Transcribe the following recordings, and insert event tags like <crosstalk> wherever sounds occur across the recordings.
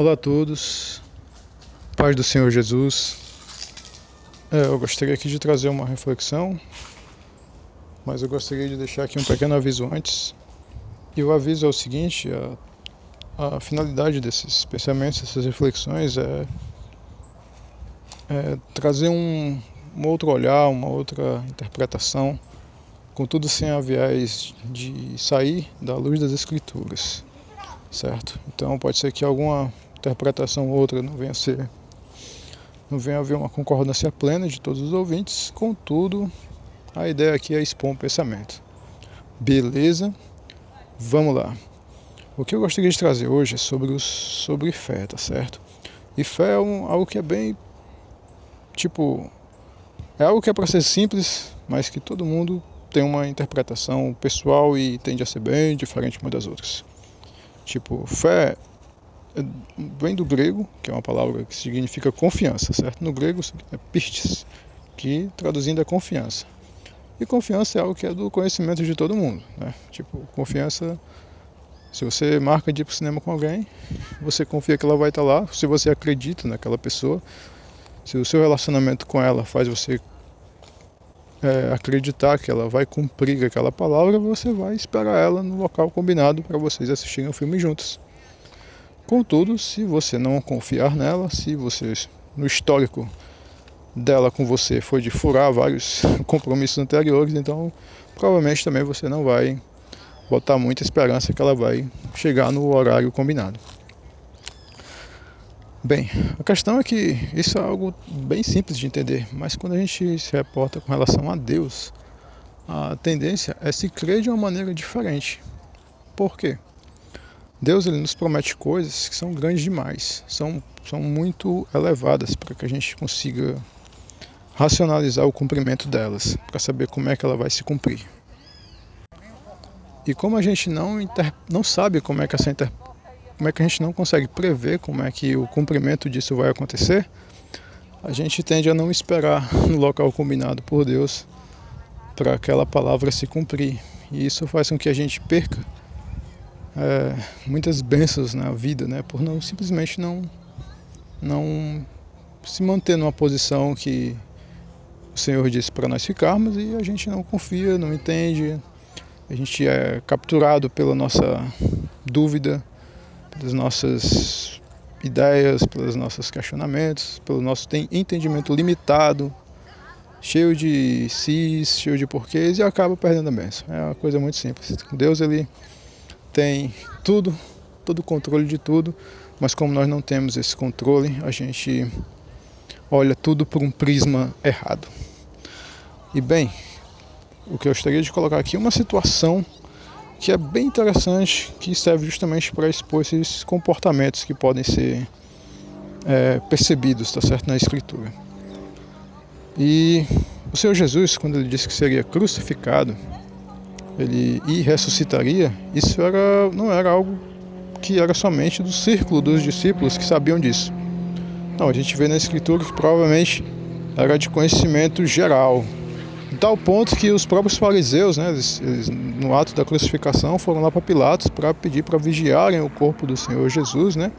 Olá a todos, paz do Senhor Jesus. É, eu gostaria aqui de trazer uma reflexão, mas eu gostaria de deixar aqui um pequeno aviso antes. E o aviso é o seguinte: a, a finalidade desses pensamentos, dessas reflexões é, é trazer um, um outro olhar, uma outra interpretação, contudo sem a viés de sair da luz das Escrituras certo? Então pode ser que alguma interpretação ou outra não venha a ser, não venha haver uma concordância plena de todos os ouvintes, contudo, a ideia aqui é expor um pensamento. Beleza? Vamos lá. O que eu gostaria de trazer hoje é sobre, os, sobre fé, tá certo? E fé é um, algo que é bem, tipo, é algo que é para ser simples, mas que todo mundo tem uma interpretação pessoal e tende a ser bem diferente uma das outras. Tipo, fé vem do grego, que é uma palavra que significa confiança, certo? No grego é pistis, que traduzindo é confiança. E confiança é algo que é do conhecimento de todo mundo, né? Tipo, confiança, se você marca de ir pro cinema com alguém, você confia que ela vai estar lá, se você acredita naquela pessoa, se o seu relacionamento com ela faz você é, acreditar que ela vai cumprir aquela palavra, você vai esperar ela no local combinado para vocês assistirem o filme juntos. Contudo, se você não confiar nela, se você no histórico dela com você foi de furar vários <laughs> compromissos anteriores, então provavelmente também você não vai botar muita esperança que ela vai chegar no horário combinado. Bem, a questão é que isso é algo bem simples de entender, mas quando a gente se reporta com relação a Deus, a tendência é se crer de uma maneira diferente. Por quê? Deus ele nos promete coisas que são grandes demais, são, são muito elevadas para que a gente consiga racionalizar o cumprimento delas, para saber como é que ela vai se cumprir. E como a gente não, inter... não sabe como é que essa inter como é que a gente não consegue prever como é que o cumprimento disso vai acontecer, a gente tende a não esperar no local combinado por Deus para aquela palavra se cumprir. E isso faz com que a gente perca é, muitas bênçãos na vida, né? Por não simplesmente não não se manter numa posição que o Senhor disse para nós ficarmos e a gente não confia, não entende, a gente é capturado pela nossa dúvida pelas nossas ideias, pelos nossos questionamentos, pelo nosso entendimento limitado, cheio de cis, cheio de porquês e acaba perdendo a bênção. É uma coisa muito simples. Deus ele tem tudo, todo o controle de tudo, mas como nós não temos esse controle, a gente olha tudo por um prisma errado. E bem, o que eu gostaria de colocar aqui é uma situação que é bem interessante, que serve justamente para expor esses comportamentos que podem ser é, percebidos, tá certo, na Escritura. E o Senhor Jesus, quando ele disse que seria crucificado, ele e ressuscitaria, isso era, não era algo que era somente do círculo dos discípulos que sabiam disso. Não, a gente vê na Escritura que provavelmente era de conhecimento geral, tal ponto que os próprios fariseus, né, eles, eles, no ato da crucificação, foram lá para Pilatos para pedir para vigiarem o corpo do Senhor Jesus, né,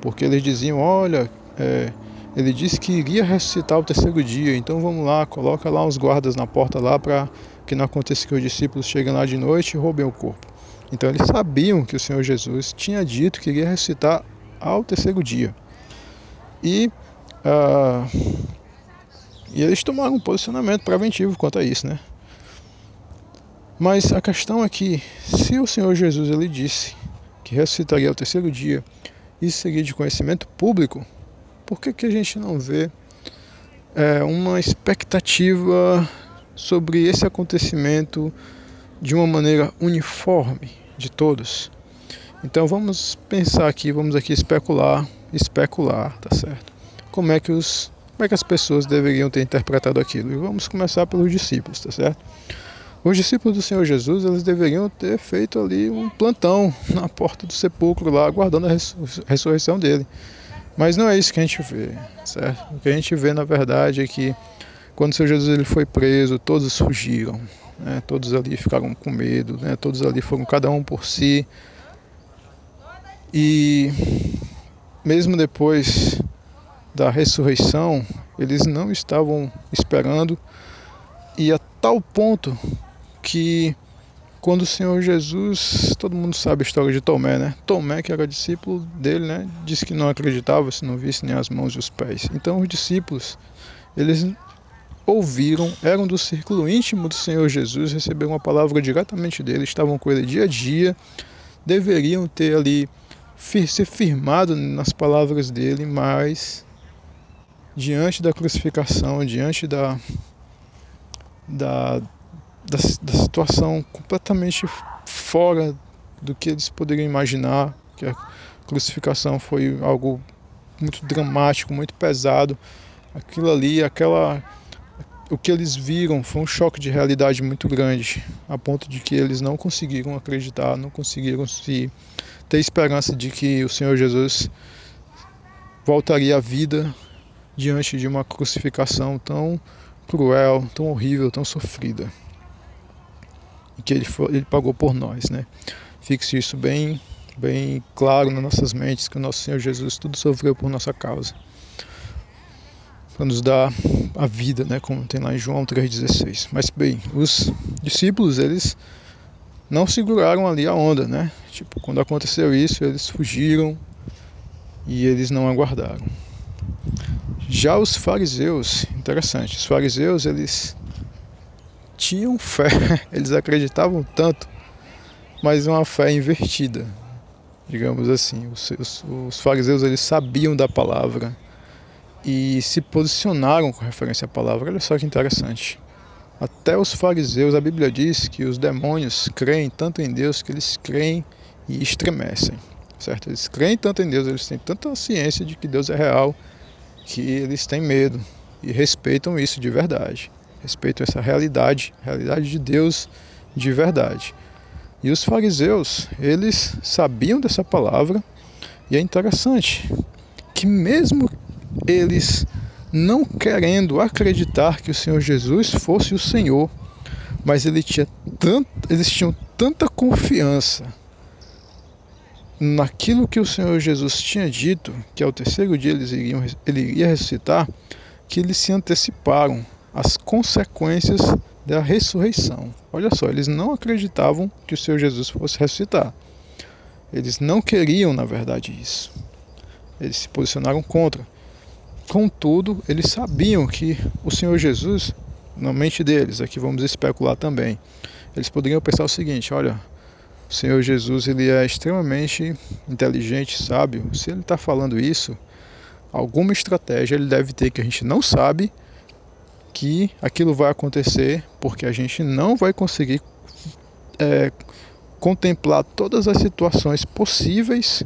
porque eles diziam: olha, é, ele disse que iria ressuscitar o terceiro dia, então vamos lá, coloca lá uns guardas na porta lá para que não aconteça que os discípulos cheguem lá de noite e roubem o corpo. Então eles sabiam que o Senhor Jesus tinha dito que iria ressuscitar ao terceiro dia. E uh, e eles tomaram um posicionamento preventivo quanto a isso, né? Mas a questão é que, se o Senhor Jesus ele disse que ressuscitaria ao terceiro dia, isso seria de conhecimento público, por que, que a gente não vê é, uma expectativa sobre esse acontecimento de uma maneira uniforme de todos? Então vamos pensar aqui, vamos aqui especular, especular, tá certo? Como é que os como é que as pessoas deveriam ter interpretado aquilo? E vamos começar pelos discípulos, tá certo? Os discípulos do Senhor Jesus, eles deveriam ter feito ali um plantão na porta do sepulcro lá, aguardando a ressurreição dele. Mas não é isso que a gente vê, certo? O que a gente vê, na verdade, é que quando o Senhor Jesus ele foi preso, todos fugiram, né? todos ali ficaram com medo, né? todos ali foram cada um por si. E mesmo depois da ressurreição, eles não estavam esperando, e a tal ponto que quando o Senhor Jesus, todo mundo sabe a história de Tomé, né? Tomé, que era discípulo dele, né? Disse que não acreditava se não visse nem as mãos e os pés. Então os discípulos, eles ouviram, eram do círculo íntimo do Senhor Jesus, receberam uma palavra diretamente dele, estavam com ele dia a dia, deveriam ter ali ser firmado nas palavras dele, mas diante da crucificação, diante da, da, da, da situação completamente fora do que eles poderiam imaginar, que a crucificação foi algo muito dramático, muito pesado. Aquilo ali, aquela o que eles viram foi um choque de realidade muito grande, a ponto de que eles não conseguiram acreditar, não conseguiram se ter esperança de que o Senhor Jesus voltaria à vida diante de uma crucificação tão cruel, tão horrível, tão sofrida. E que ele, foi, ele pagou por nós, né? Fixe isso bem, bem claro nas nossas mentes que o nosso Senhor Jesus tudo sofreu por nossa causa para nos dar a vida, né, como tem lá em João 3,16. Mas bem, os discípulos, eles não seguraram ali a onda, né? Tipo, quando aconteceu isso, eles fugiram e eles não aguardaram. Já os fariseus, interessante, os fariseus, eles tinham fé, <laughs> eles acreditavam tanto, mas uma fé invertida, digamos assim. Os, os, os fariseus, eles sabiam da palavra, e se posicionaram com referência à palavra. Olha só que interessante. Até os fariseus, a Bíblia diz que os demônios creem tanto em Deus que eles creem e estremecem, certo? Eles creem tanto em Deus, eles têm tanta ciência de que Deus é real, que eles têm medo e respeitam isso de verdade. Respeitam essa realidade, realidade de Deus de verdade. E os fariseus, eles sabiam dessa palavra, e é interessante que mesmo eles não querendo acreditar que o Senhor Jesus fosse o Senhor, mas ele tinha tanto, eles tinham tanta confiança naquilo que o Senhor Jesus tinha dito, que ao terceiro dia eles iriam, ele iria ressuscitar, que eles se anteciparam às consequências da ressurreição. Olha só, eles não acreditavam que o Senhor Jesus fosse ressuscitar. Eles não queriam, na verdade, isso. Eles se posicionaram contra. Contudo, eles sabiam que o Senhor Jesus, na mente deles, aqui vamos especular também, eles poderiam pensar o seguinte: olha, o Senhor Jesus ele é extremamente inteligente, sábio. Se ele está falando isso, alguma estratégia ele deve ter que a gente não sabe que aquilo vai acontecer, porque a gente não vai conseguir é, contemplar todas as situações possíveis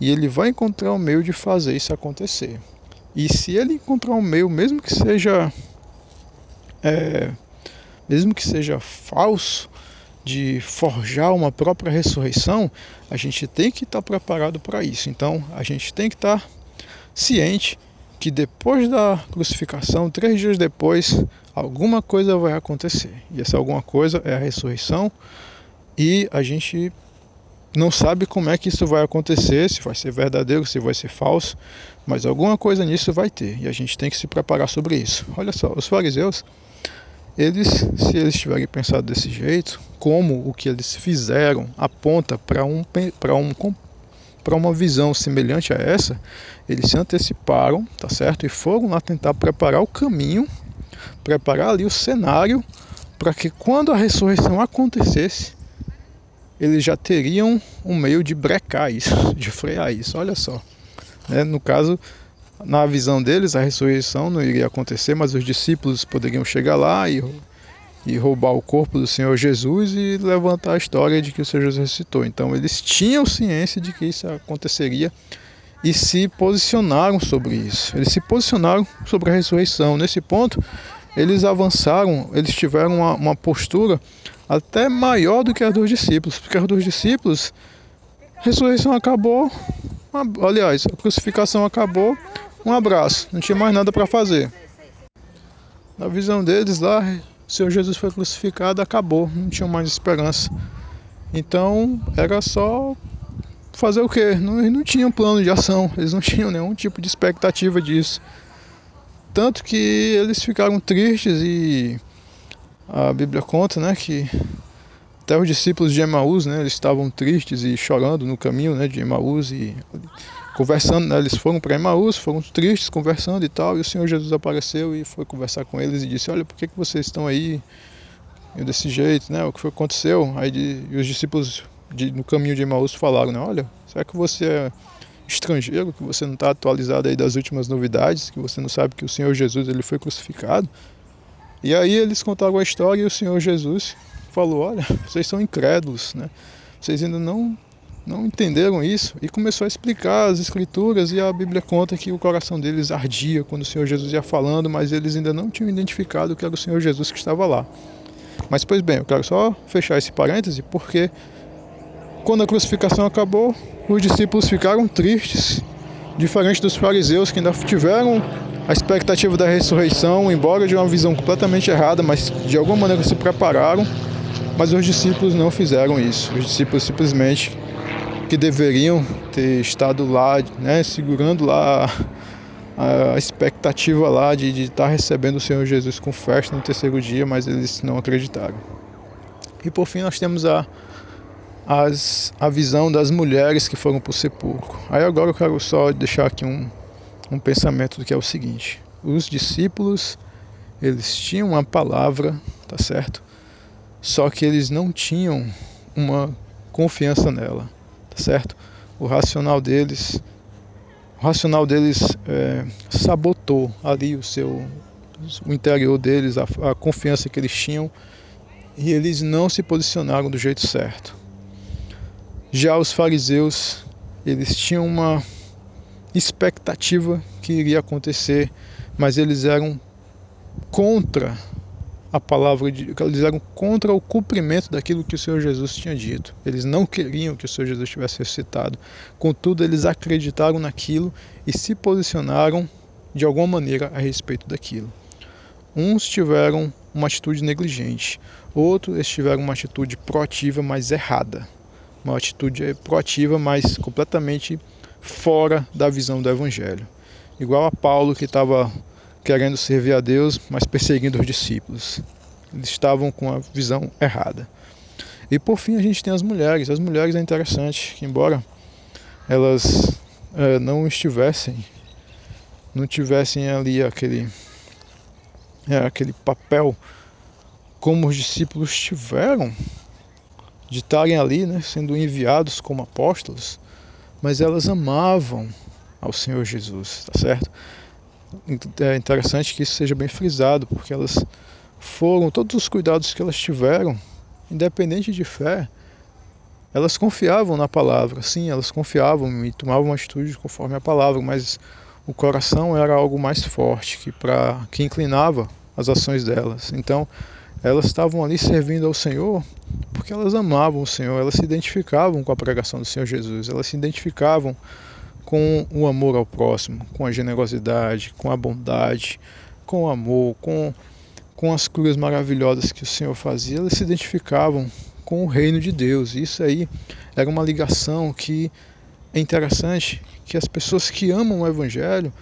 e ele vai encontrar um meio de fazer isso acontecer. E se ele encontrar um meio, mesmo que seja é, mesmo que seja falso, de forjar uma própria ressurreição, a gente tem que estar preparado para isso. Então, a gente tem que estar ciente que depois da crucificação, três dias depois, alguma coisa vai acontecer. E essa alguma coisa é a ressurreição. E a gente não sabe como é que isso vai acontecer, se vai ser verdadeiro, se vai ser falso, mas alguma coisa nisso vai ter e a gente tem que se preparar sobre isso. Olha só, os fariseus, eles, se eles tiverem pensado desse jeito, como o que eles fizeram aponta para um, um, para uma visão semelhante a essa, eles se anteciparam, tá certo? E foram lá tentar preparar o caminho, preparar ali o cenário para que quando a ressurreição acontecesse, eles já teriam um meio de brecar isso, de frear isso. Olha só. Né? No caso, na visão deles, a ressurreição não iria acontecer, mas os discípulos poderiam chegar lá e, e roubar o corpo do Senhor Jesus e levantar a história de que o Senhor Jesus ressuscitou. Então, eles tinham ciência de que isso aconteceria e se posicionaram sobre isso. Eles se posicionaram sobre a ressurreição. Nesse ponto, eles avançaram, eles tiveram uma, uma postura até maior do que a dos discípulos, porque a dos discípulos, a ressurreição acabou, aliás, a crucificação acabou, um abraço, não tinha mais nada para fazer. Na visão deles lá, o Senhor Jesus foi crucificado, acabou, não tinha mais esperança. Então era só fazer o quê? Não, eles não tinham plano de ação, eles não tinham nenhum tipo de expectativa disso. Tanto que eles ficaram tristes e a Bíblia conta né, que até os discípulos de Emaús, né, eles estavam tristes e chorando no caminho né, de Emaús e conversando, né, eles foram para Emaús, foram tristes, conversando e tal, e o Senhor Jesus apareceu e foi conversar com eles e disse, olha, por que, que vocês estão aí desse jeito, né, o que foi aconteceu? Aí de, os discípulos de, no caminho de Emaús falaram, né, olha, será que você é estrangeiro, que você não está atualizado aí das últimas novidades, que você não sabe que o Senhor Jesus ele foi crucificado? E aí eles contaram a história e o Senhor Jesus falou, olha, vocês são incrédulos, né, vocês ainda não não entenderam isso e começou a explicar as escrituras e a Bíblia conta que o coração deles ardia quando o Senhor Jesus ia falando, mas eles ainda não tinham identificado que era o Senhor Jesus que estava lá. Mas pois bem, eu quero só fechar esse parêntese porque quando a crucificação acabou, os discípulos ficaram tristes, diferente dos fariseus que ainda tiveram a expectativa da ressurreição, embora de uma visão completamente errada, mas de alguma maneira se prepararam, mas os discípulos não fizeram isso. Os discípulos simplesmente que deveriam ter estado lá, né, segurando lá a, expectativa lá de, de estar recebendo o Senhor Jesus com festa no terceiro dia, mas eles não acreditaram. E por fim nós temos a, as, a visão das mulheres que foram para o sepulcro. Aí agora eu quero só deixar aqui um, um pensamento que é o seguinte: os discípulos eles tinham uma palavra, tá certo? Só que eles não tinham uma confiança nela tá certo? O racional deles, o racional deles é, sabotou ali o seu, o interior deles, a, a confiança que eles tinham e eles não se posicionaram do jeito certo. Já os fariseus, eles tinham uma expectativa que iria acontecer, mas eles eram contra a palavra de eles eram contra o cumprimento daquilo que o Senhor Jesus tinha dito. Eles não queriam que o Senhor Jesus tivesse ressuscitado. Contudo, eles acreditaram naquilo e se posicionaram de alguma maneira a respeito daquilo. Uns tiveram uma atitude negligente, outros tiveram uma atitude proativa, mas errada. Uma atitude proativa, mas completamente fora da visão do Evangelho. Igual a Paulo que estava querendo servir a Deus, mas perseguindo os discípulos. Eles estavam com a visão errada. E por fim a gente tem as mulheres. As mulheres é interessante que embora elas é, não estivessem, não tivessem ali aquele, é, aquele papel como os discípulos tiveram de estarem ali, né, sendo enviados como apóstolos, mas elas amavam ao Senhor Jesus, tá certo? é interessante que isso seja bem frisado, porque elas foram, todos os cuidados que elas tiveram, independente de fé, elas confiavam na palavra, sim, elas confiavam e tomavam uma atitude conforme a palavra, mas o coração era algo mais forte que para que inclinava as ações delas. Então, elas estavam ali servindo ao Senhor porque elas amavam o Senhor, elas se identificavam com a pregação do Senhor Jesus, elas se identificavam com o amor ao próximo, com a generosidade, com a bondade, com o amor, com, com as curas maravilhosas que o Senhor fazia, elas se identificavam com o reino de Deus. Isso aí era uma ligação que é interessante, que as pessoas que amam o Evangelho,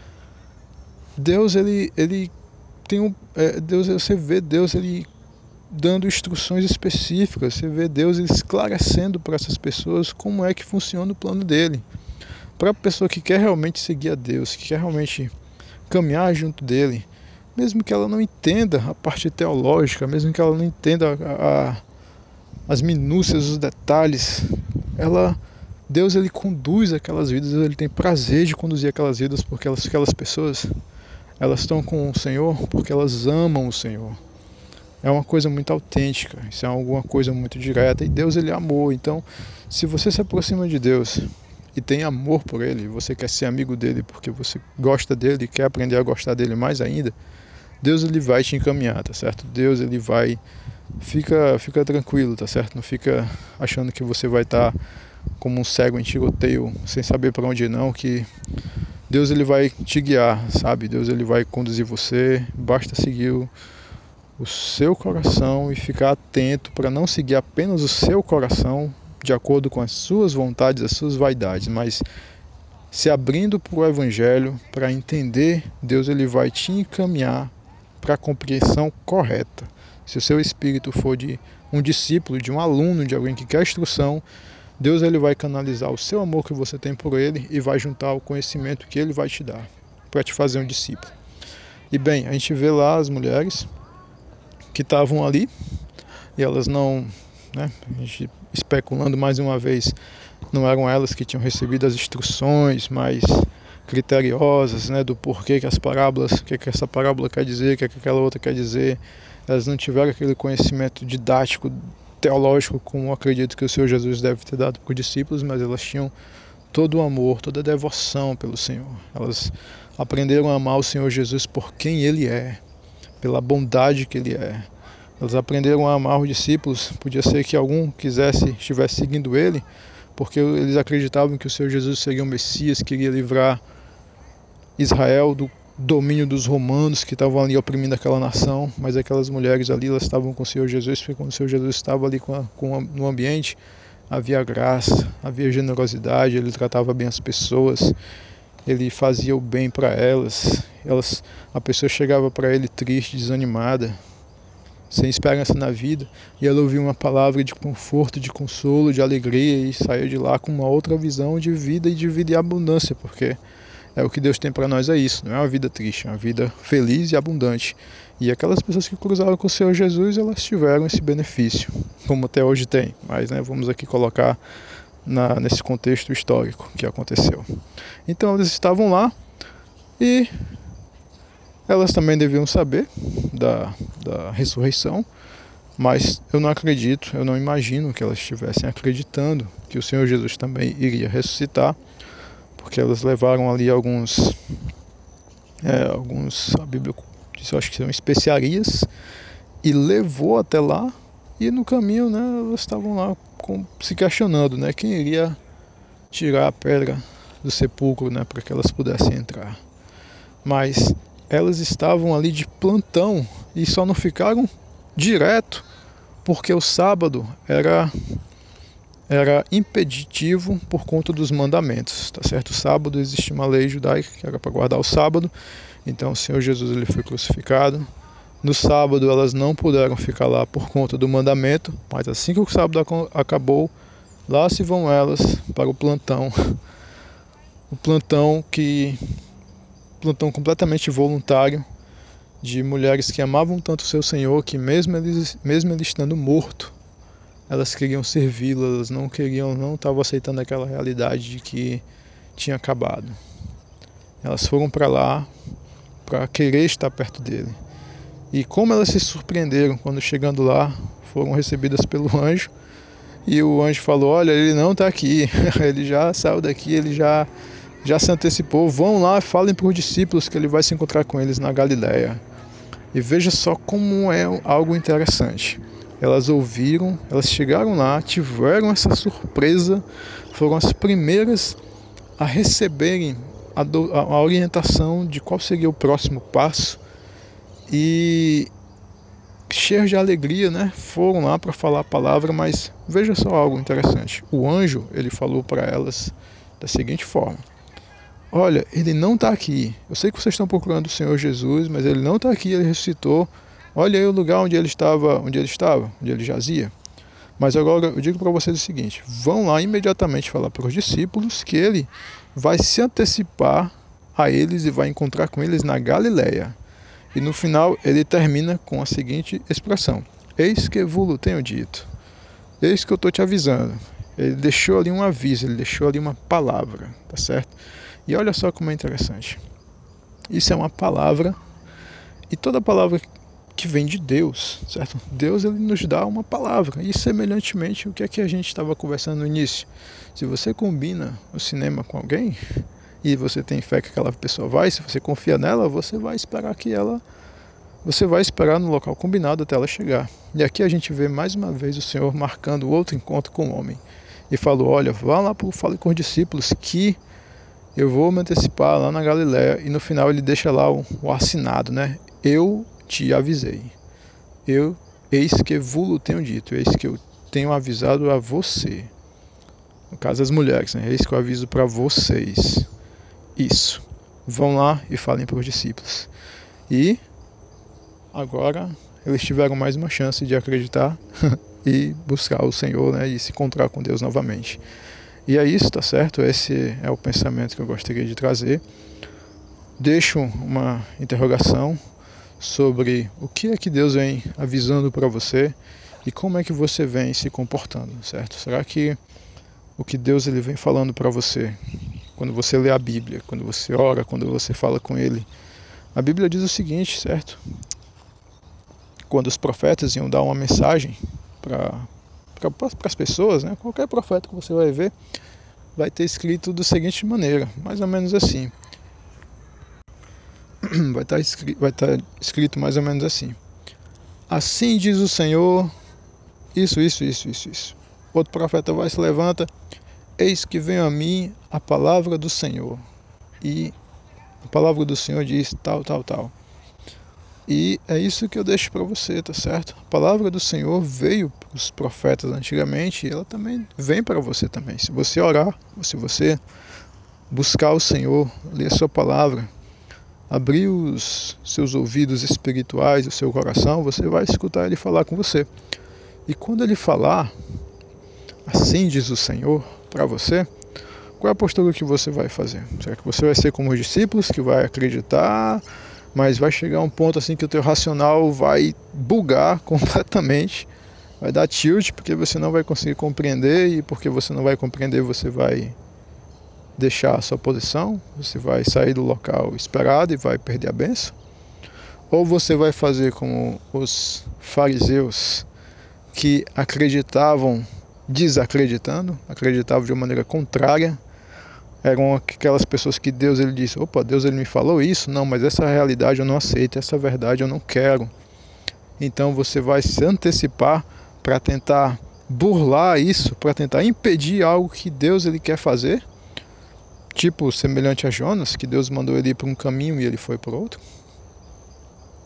Deus ele, ele tem um, é, Deus você vê Deus ele dando instruções específicas, você vê Deus esclarecendo para essas pessoas como é que funciona o plano dele para a pessoa que quer realmente seguir a Deus, que quer realmente caminhar junto dele, mesmo que ela não entenda a parte teológica, mesmo que ela não entenda a, a, as minúcias, os detalhes, ela Deus ele conduz aquelas vidas, ele tem prazer de conduzir aquelas vidas porque elas, aquelas pessoas elas estão com o Senhor porque elas amam o Senhor. É uma coisa muito autêntica, isso é alguma coisa muito direta e Deus ele é amor. Então, se você se aproxima de Deus e tem amor por ele, você quer ser amigo dele porque você gosta dele e quer aprender a gostar dele mais ainda, Deus ele vai te encaminhar, tá certo? Deus ele vai fica fica tranquilo, tá certo? Não fica achando que você vai estar tá como um cego em tiroteio, sem saber para onde ir não, que Deus ele vai te guiar, sabe? Deus ele vai conduzir você, basta seguir o, seu coração e ficar atento para não seguir apenas o seu coração, de acordo com as suas vontades, as suas vaidades, mas se abrindo para o Evangelho, para entender, Deus ele vai te encaminhar para a compreensão correta. Se o seu espírito for de um discípulo, de um aluno, de alguém que quer instrução, Deus ele vai canalizar o seu amor que você tem por ele e vai juntar o conhecimento que ele vai te dar para te fazer um discípulo. E bem, a gente vê lá as mulheres que estavam ali e elas não, né, especulando mais uma vez, não eram elas que tinham recebido as instruções mais criteriosas, né, do porquê que as parábolas, o que, que essa parábola quer dizer, o que, que aquela outra quer dizer. Elas não tiveram aquele conhecimento didático, teológico, como acredito que o Senhor Jesus deve ter dado para os discípulos, mas elas tinham todo o amor, toda a devoção pelo Senhor. Elas aprenderam a amar o Senhor Jesus por quem Ele é, pela bondade que Ele é. Elas aprenderam a amar os discípulos. Podia ser que algum quisesse, estivesse seguindo Ele, porque eles acreditavam que o Senhor Jesus seria o Messias, que iria livrar Israel do domínio dos romanos que estavam ali oprimindo aquela nação, mas aquelas mulheres ali elas estavam com o Senhor Jesus, porque quando o Senhor Jesus estava ali com, a, com a, no ambiente, havia graça, havia generosidade, ele tratava bem as pessoas, ele fazia o bem para elas. Elas, a pessoa chegava para ele triste, desanimada, sem esperança na vida, e ela ouvia uma palavra de conforto, de consolo, de alegria e saía de lá com uma outra visão de vida e de vida e abundância, porque é o que Deus tem para nós é isso, não é uma vida triste, é uma vida feliz e abundante. E aquelas pessoas que cruzaram com o Senhor Jesus, elas tiveram esse benefício, como até hoje tem. Mas né, vamos aqui colocar na, nesse contexto histórico que aconteceu. Então eles estavam lá e elas também deviam saber da, da ressurreição, mas eu não acredito, eu não imagino que elas estivessem acreditando que o Senhor Jesus também iria ressuscitar, porque elas levaram ali alguns, é, alguns a Bíblia diz, eu acho que são especiarias, e levou até lá, e no caminho, né, elas estavam lá com, se questionando, né, quem iria tirar a pedra do sepulcro, né, para que elas pudessem entrar. Mas elas estavam ali de plantão e só não ficaram direto porque o sábado era era impeditivo por conta dos mandamentos, tá certo? O sábado existe uma lei judaica que era para guardar o sábado. Então o Senhor Jesus ele foi crucificado. No sábado elas não puderam ficar lá por conta do mandamento, mas assim que o sábado acabou, lá se vão elas para o plantão. O plantão que plantão completamente voluntário de mulheres que amavam tanto o seu Senhor que mesmo ele, mesmo ele estando morto, elas queriam servi-lo, elas não queriam, não estavam aceitando aquela realidade de que tinha acabado. Elas foram para lá para querer estar perto dele. E como elas se surpreenderam quando chegando lá, foram recebidas pelo <laughs> anjo. E o anjo falou: Olha, ele não está aqui, <laughs> ele já saiu daqui, ele já já se antecipou, vão lá, falem para os discípulos que ele vai se encontrar com eles na Galiléia. E veja só como é algo interessante. Elas ouviram, elas chegaram lá, tiveram essa surpresa, foram as primeiras a receberem a, do, a, orientação de qual seria o próximo passo e cheios de alegria, né, foram lá para falar a palavra, mas veja só algo interessante. O anjo, ele falou para elas da seguinte forma: Olha, ele não está aqui. Eu sei que vocês estão procurando o Senhor Jesus, mas ele não está aqui, ele ressuscitou. Olha aí o lugar onde ele estava, onde ele estava, onde ele jazia. Mas agora eu digo para vocês o seguinte: vão lá imediatamente falar para os discípulos que ele vai se antecipar a eles e vai encontrar com eles na Galileia. E no final ele termina com a seguinte expressão: Eis que vos tenho dito. Eis que eu estou te avisando. Ele deixou ali um aviso, ele deixou ali uma palavra, tá certo? E olha só como é interessante. Isso é uma palavra e toda palavra que vem de Deus, certo? Deus ele nos dá uma palavra e semelhantemente o que é que a gente estava conversando no início. Se você combina o cinema com alguém e você tem fé que aquela pessoa vai, se você confia nela, você vai esperar que ela você vai esperar no local combinado até ela chegar. E aqui a gente vê mais uma vez o Senhor marcando outro encontro com o homem. E falou: Olha, vá lá fale com os discípulos que eu vou me antecipar lá na Galiléia e no final ele deixa lá o, o assinado, né? Eu te avisei. Eu, eis que vulo tenho dito, eis que eu tenho avisado a você. no caso as mulheres, né? Isso que eu aviso para vocês. Isso. Vão lá e falem para os discípulos. E agora eles tiveram mais uma chance de acreditar <laughs> e buscar o Senhor, né? E se encontrar com Deus novamente. E é isso, tá certo? Esse é o pensamento que eu gostaria de trazer. Deixo uma interrogação sobre o que é que Deus vem avisando para você e como é que você vem se comportando, certo? Será que o que Deus ele vem falando para você quando você lê a Bíblia, quando você ora, quando você fala com Ele? A Bíblia diz o seguinte, certo? Quando os profetas iam dar uma mensagem para para as pessoas, né? Qualquer profeta que você vai ver vai ter escrito da seguinte maneira, mais ou menos assim. <clears throat> Vai estar, escrito, vai estar escrito mais ou menos assim. Assim diz o Senhor, isso, isso, isso, isso, isso. Outro profeta vai se levanta, eis que vem a mim a palavra do Senhor. E a palavra do Senhor diz tal, tal, tal. E é isso que eu deixo para você, tá certo? A palavra do Senhor veio para os profetas antigamente e ela também vem para você também. Se você orar, se você buscar o Senhor, ler a sua palavra, abrir os seus ouvidos espirituais, o seu coração, você vai escutar ele falar com você. E quando ele falar, assim diz o Senhor para você, qual é a postura que você vai fazer? Será que você vai ser como os discípulos, que vai acreditar, mas vai chegar um ponto assim que o teu racional vai bugar <laughs> completamente, vai dar tilt, porque você não vai conseguir compreender, e porque você não vai compreender, você vai deixar a sua posição, você vai sair do local esperado e vai perder a benção? Ou você vai fazer como os fariseus, que acreditavam desacreditando, acreditavam de uma maneira contrária, eram aquelas pessoas que Deus ele disse, opa, Deus ele me falou isso, não, mas essa realidade eu não aceito, essa verdade eu não quero. Então você vai se antecipar para tentar burlar isso, para tentar impedir algo que Deus ele quer fazer, tipo semelhante a Jonas, que Deus mandou ele ir para um caminho e ele foi para outro.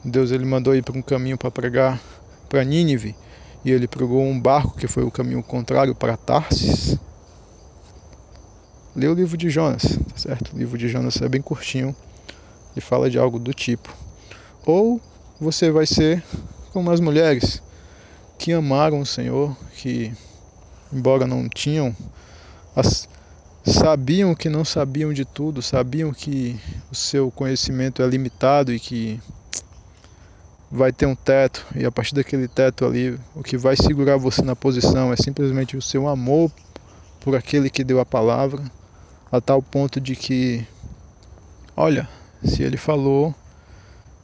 Deus ele mandou ir para um caminho para pregar para Nínive e ele pegou um barco que foi o caminho contrário para Tarsis. Lê o livro de Jonas, tá certo? O livro de Jonas é bem curtinho e fala de algo do tipo. Ou você vai ser como as mulheres que amaram o Senhor, que embora não tinham as, sabiam que não sabiam de tudo, sabiam que o seu conhecimento é limitado e que vai ter um teto e a partir daquele teto ali o que vai segurar você na posição é simplesmente o seu amor por aquele que deu a palavra a tal ponto de que olha se ele falou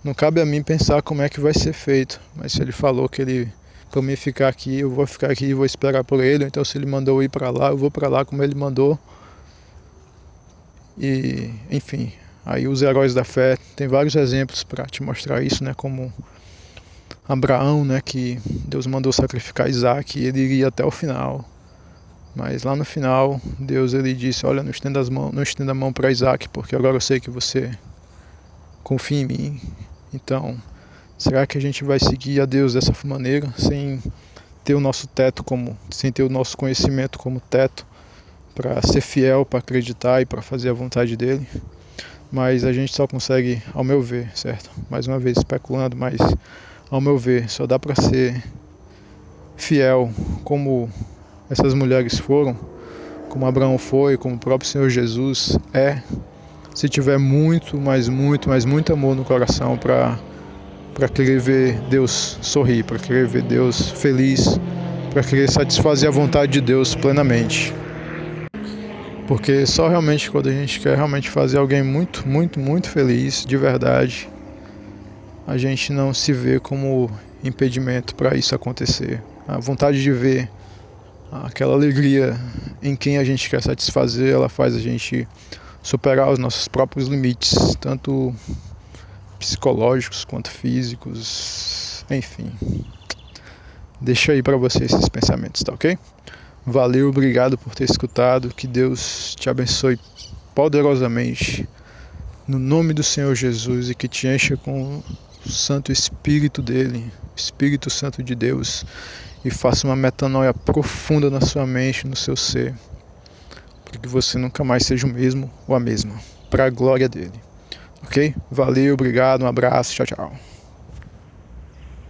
não cabe a mim pensar como é que vai ser feito mas se ele falou que ele para mim ficar aqui eu vou ficar aqui e vou esperar por ele então se ele mandou ir para lá eu vou para lá como ele mandou. E enfim aí os heróis da fé tem vários exemplos para te mostrar isso né como Abraão, né, que Deus mandou sacrificar Isaac e ele iria até o final. Mas lá no final, Deus ele disse: Olha, não estenda, as mãos, não estenda a mão para Isaac, porque agora eu sei que você confia em mim. Então, será que a gente vai seguir a Deus dessa maneira, sem ter o nosso teto como, sem ter o nosso conhecimento como teto, para ser fiel, para acreditar e para fazer a vontade dele? Mas a gente só consegue, ao meu ver, certo? Mais uma vez especulando, mas ao meu ver, só dá para ser fiel como essas mulheres foram, como Abraão foi, como o próprio Senhor Jesus é, se tiver muito, mas muito, mas muito amor no coração para para querer ver Deus sorrir, para querer ver Deus feliz, para querer satisfazer a vontade de Deus plenamente. Porque só realmente quando a gente quer realmente fazer alguém muito, muito, muito feliz, de verdade, a gente não se vê como impedimento para isso acontecer. A vontade de ver aquela alegria em quem a gente quer satisfazer, ela faz a gente superar os nossos próprios limites, tanto psicológicos quanto físicos, enfim. Deixa aí para você esses pensamentos, tá ok? Valeu, obrigado por ter escutado. Que Deus te abençoe poderosamente. No nome do Senhor Jesus e que te encha com Santo Espírito dele, Espírito Santo de Deus, e faça uma metanoia profunda na sua mente, no seu ser. para que você nunca mais seja o mesmo ou a mesma, para a glória dele. Ok? Valeu, obrigado, um abraço, tchau, tchau.